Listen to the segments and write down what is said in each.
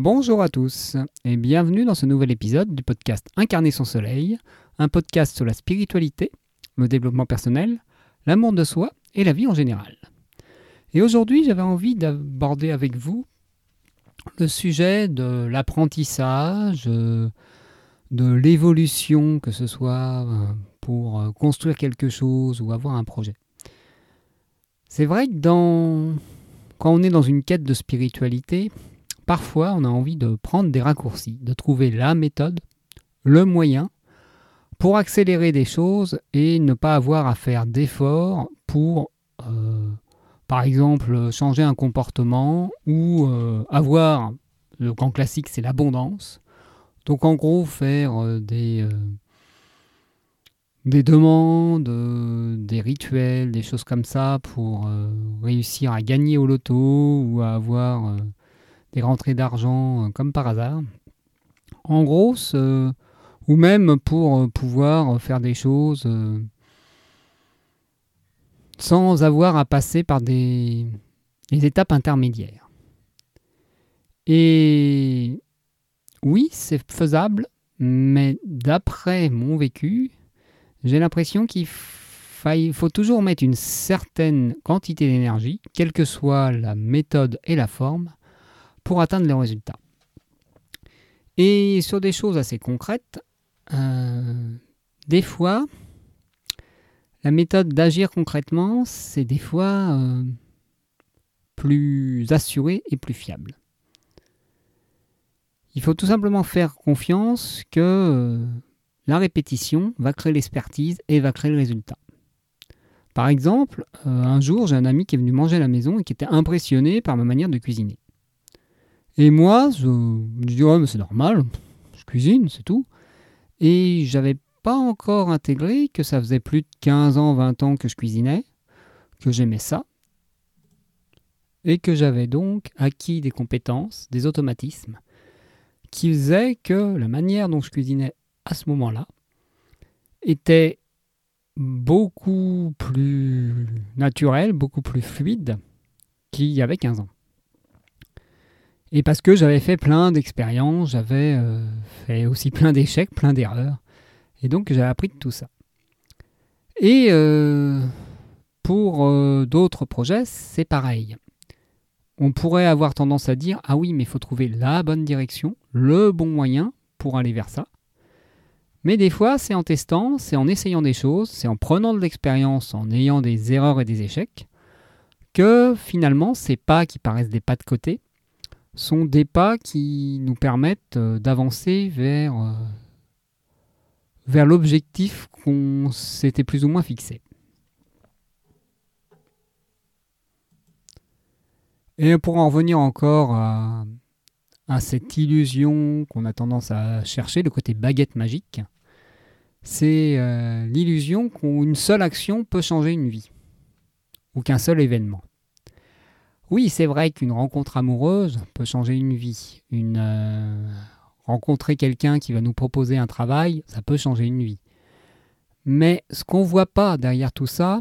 Bonjour à tous et bienvenue dans ce nouvel épisode du podcast Incarner son soleil, un podcast sur la spiritualité, le développement personnel, l'amour de soi et la vie en général. Et aujourd'hui, j'avais envie d'aborder avec vous le sujet de l'apprentissage, de l'évolution, que ce soit euh, pour euh, construire quelque chose ou avoir un projet. C'est vrai que quand on est dans une quête de spiritualité, parfois on a envie de prendre des raccourcis, de trouver la méthode, le moyen pour accélérer des choses et ne pas avoir à faire d'efforts pour, euh, par exemple, changer un comportement ou euh, avoir, le grand classique c'est l'abondance. Donc en gros, faire euh, des, des demandes, des rituels, des choses comme ça pour réussir à gagner au loto ou à avoir des rentrées d'argent euh, comme par hasard. En gros, ou même pour euh, pouvoir faire des choses euh, sans avoir à passer par des, étapes intermédiaires. Et oui, c'est faisable, mais d'après mon vécu, j'ai l'impression qu'il faut toujours mettre une certaine quantité d'énergie, quelle que soit la méthode et la forme, pour atteindre les résultats. Et sur des choses assez concrètes, euh, des fois, la méthode d'agir concrètement, c'est des fois euh, plus assuré et plus fiable. Il faut tout simplement faire confiance que euh, la répétition va créer l'expertise et va créer le résultat. Par exemple, un jour, j'ai un ami qui est venu manger à la maison et qui était impressionné par ma manière de cuisiner. Et moi, je me ouais, mais c'est normal, je cuisine, c'est tout. Et j'avais pas encore intégré que ça faisait plus de 15 ans, 20 ans que je cuisinais, que j'aimais ça, et que j'avais donc acquis des compétences, des automatismes, qui faisaient que la manière dont je cuisinais à ce moment-là était beaucoup plus naturelle, beaucoup plus fluide qu'il y avait 15 ans. Et parce que j'avais fait plein d'expériences, j'avais euh, fait aussi plein d'échecs, plein d'erreurs. Et donc j'ai appris de tout ça. Et euh, pour euh, d'autres projets, c'est pareil. On pourrait avoir tendance à dire Ah oui, mais il faut trouver la bonne direction, le bon moyen pour aller vers ça. Mais des fois, c'est en testant, c'est en essayant des choses, c'est en prenant de l'expérience, en ayant des erreurs et des échecs, que finalement, ces pas qui paraissent des pas de côté, sont des pas qui nous permettent euh, d'avancer vers, euh, vers l'objectif qu'on s'était plus ou moins fixé. Et pour en revenir encore à, cette illusion qu'on a tendance à chercher, le côté baguette magique, c'est euh, l'illusion qu'une seule action peut changer une vie, ou qu'un seul événement. Oui, c'est vrai qu'une rencontre amoureuse peut changer une vie. Une, euh, rencontrer quelqu'un qui va nous proposer un travail, ça peut changer une vie. Mais ce qu'on ne voit pas derrière tout ça,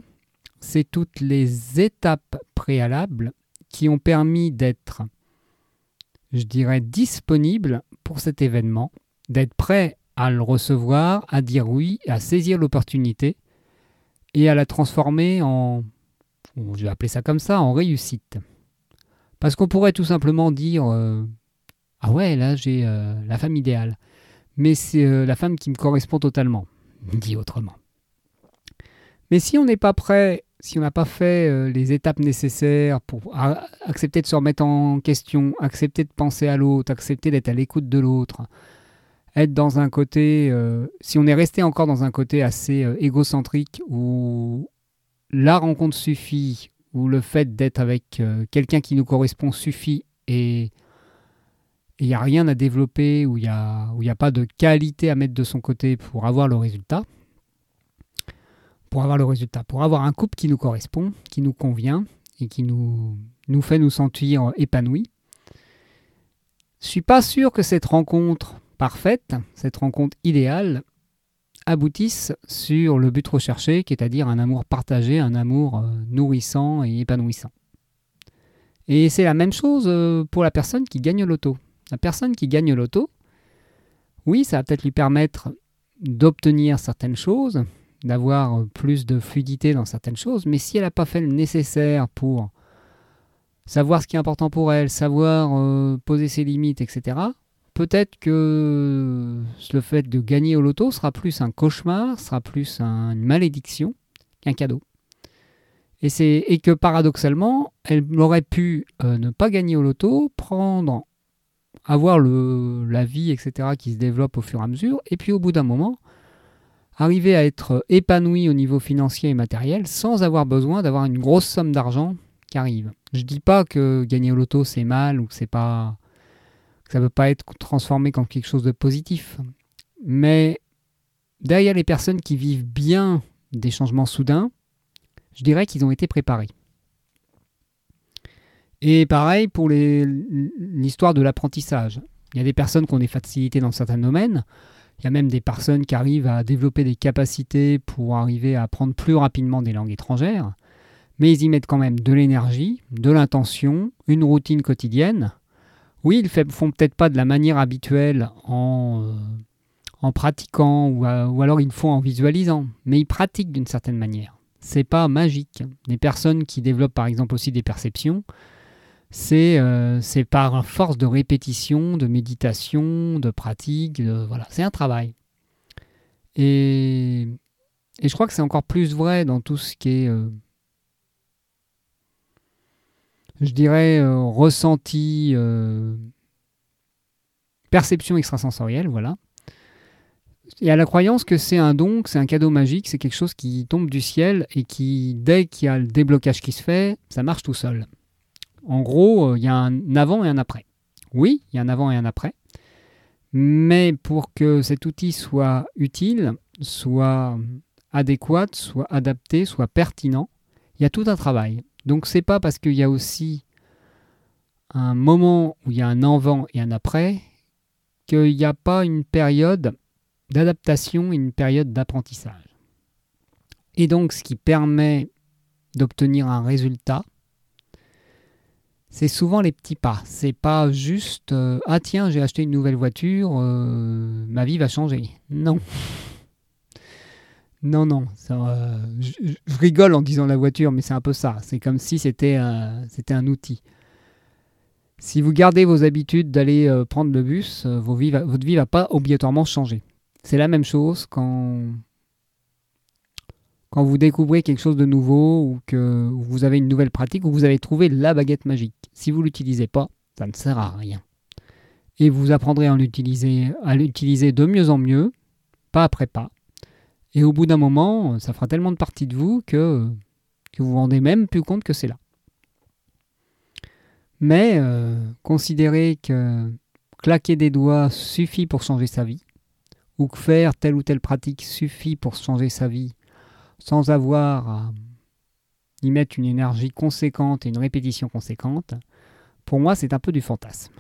c'est toutes les étapes préalables qui ont permis d'être, je dirais, disponible pour cet événement, d'être prêt à le recevoir, à dire oui, à saisir l'opportunité et à la transformer en, je vais appeler ça comme ça, en réussite. Parce qu'on pourrait tout simplement dire euh, Ah ouais, là j'ai euh, la femme idéale. Mais c'est euh, la femme qui me correspond totalement, dit autrement. Mais si on n'est pas prêt, si on n'a pas fait les étapes nécessaires pour accepter de se remettre en question, accepter de penser à l'autre, accepter d'être à l'écoute de l'autre, être dans un côté, si on est resté encore dans un côté assez égocentrique où la rencontre suffit, où le fait d'être avec euh, quelqu'un qui nous correspond suffit et il n'y a rien à développer, où il n'y a, pas de qualité à mettre de son côté pour avoir le résultat, pour avoir le résultat, pour avoir un couple qui nous correspond, qui nous convient et qui nous, fait nous sentir épanouis. Je suis pas sûr que cette rencontre parfaite, cette rencontre idéale, aboutissent sur le but recherché, qui est à dire un amour partagé, un amour euh, nourrissant et épanouissant. Et c'est la même chose euh, pour la personne qui gagne l'auto. La personne qui gagne au loto, oui, ça va peut-être lui permettre d'obtenir certaines choses, d'avoir plus de fluidité dans certaines choses, mais si elle n'a pas fait le nécessaire pour savoir ce qui est important pour elle, savoir euh, poser ses limites, etc., peut-être que le fait de gagner au loto sera plus un cauchemar, sera plus une malédiction qu'un cadeau. Et, que paradoxalement, elle aurait pu euh, ne pas gagner au loto, prendre, avoir la vie, etc., qui se développe au fur et à mesure, et puis au bout d'un moment, arriver à être épanouie au niveau financier et matériel sans avoir besoin d'avoir une grosse somme d'argent qui arrive. Je dis pas que gagner au loto c'est mal ou que c'est pas ça ne peut pas être transformé comme quelque chose de positif. Mais derrière les personnes qui vivent bien des changements soudains, je dirais qu'ils ont été préparés. Et pareil pour l'histoire de l'apprentissage. Il y a des personnes qui ont des facilités dans certains domaines. Il y a même des personnes qui arrivent à développer des capacités pour arriver à apprendre plus rapidement des langues étrangères mais ils y mettent quand même de l'énergie, de l'intention, une routine quotidienne. Oui, ils ne font peut-être pas de la manière habituelle en, euh, pratiquant ou, ou, alors ils le font en visualisant, mais ils pratiquent d'une certaine manière. C'est pas magique. Les personnes qui développent par exemple aussi des perceptions, c'est euh, par force de répétition, de méditation, de pratique, voilà, c'est un travail. Et, je crois que c'est encore plus vrai dans tout ce qui est euh, je dirais, euh, ressenti, euh, perception extrasensorielle, voilà. Et à la croyance que c'est un don, que c'est un cadeau magique, c'est quelque chose qui tombe du ciel et qui, dès qu'il y a le déblocage qui se fait, ça marche tout seul. En gros, euh, il y a un avant et un après. Oui, il y a un avant et un après. Mais pour que cet outil soit utile, soit adéquat, soit adapté, soit pertinent, il y a tout un travail. Donc c'est pas parce qu'il y a aussi un moment où il y a un avant et un après qu'il n'y a pas une période d'adaptation et une période d'apprentissage. Et donc ce qui permet d'obtenir un résultat, c'est souvent les petits pas. C'est pas juste euh, ah tiens j'ai acheté une nouvelle voiture, euh, ma vie va changer. Non. Non, non. Euh, je, rigole en disant la voiture, mais c'est un peu ça. C'est comme si c'était un outil. Si vous gardez vos habitudes d'aller euh, prendre le bus, euh, votre vie ne va pas obligatoirement changer. C'est la même chose quand, quand vous découvrez quelque chose de nouveau ou que vous avez une nouvelle pratique ou vous avez trouvé la baguette magique. Si vous ne l'utilisez pas, ça ne sert à rien. Et vous apprendrez à l'utiliser de mieux en mieux, pas après pas. Et au bout d'un moment, ça fera tellement de partie de vous que, que vous vous rendez même plus compte que c'est là. Mais euh, considérer que claquer des doigts suffit pour changer sa vie, ou que faire telle ou telle pratique suffit pour changer sa vie, sans avoir à y mettre une énergie conséquente et une répétition conséquente, pour moi c'est un peu du fantasme.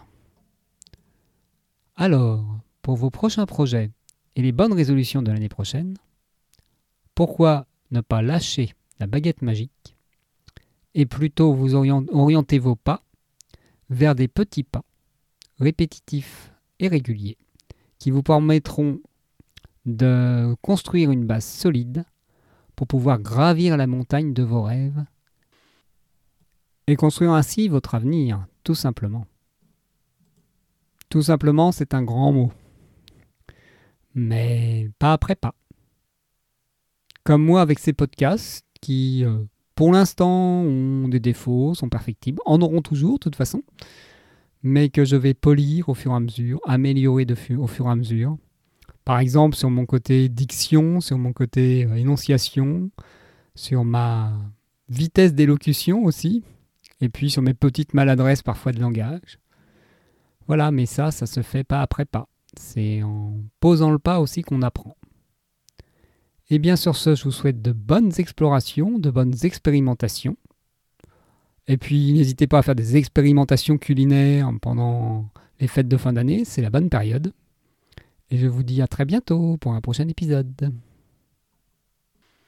Alors, pour vos prochains projets et les bonnes résolutions de l'année prochaine, pourquoi ne pas lâcher la baguette magique et plutôt vous orienter vos pas vers des petits pas répétitifs et réguliers qui vous permettront de construire une base solide pour pouvoir gravir la montagne de vos rêves et construire ainsi votre avenir, tout simplement. Tout simplement, c'est un grand mot. Mais pas après pas comme moi avec ces podcasts qui, euh, pour l'instant, ont des défauts, sont perfectibles, en auront toujours de toute façon, mais que je vais polir au fur et à mesure, améliorer au fur et à mesure. Par exemple, sur mon côté diction, sur mon côté euh, énonciation, sur ma vitesse d'élocution aussi, et puis sur mes petites maladresses parfois de langage. Voilà, mais ça, ça se fait pas après pas. C'est en posant le pas aussi qu'on apprend. Et bien sur ce, je vous souhaite de bonnes explorations, de bonnes expérimentations. Et puis n'hésitez pas à faire des expérimentations culinaires pendant les fêtes de fin d'année, c'est la bonne période. Et je vous dis à très bientôt pour un prochain épisode.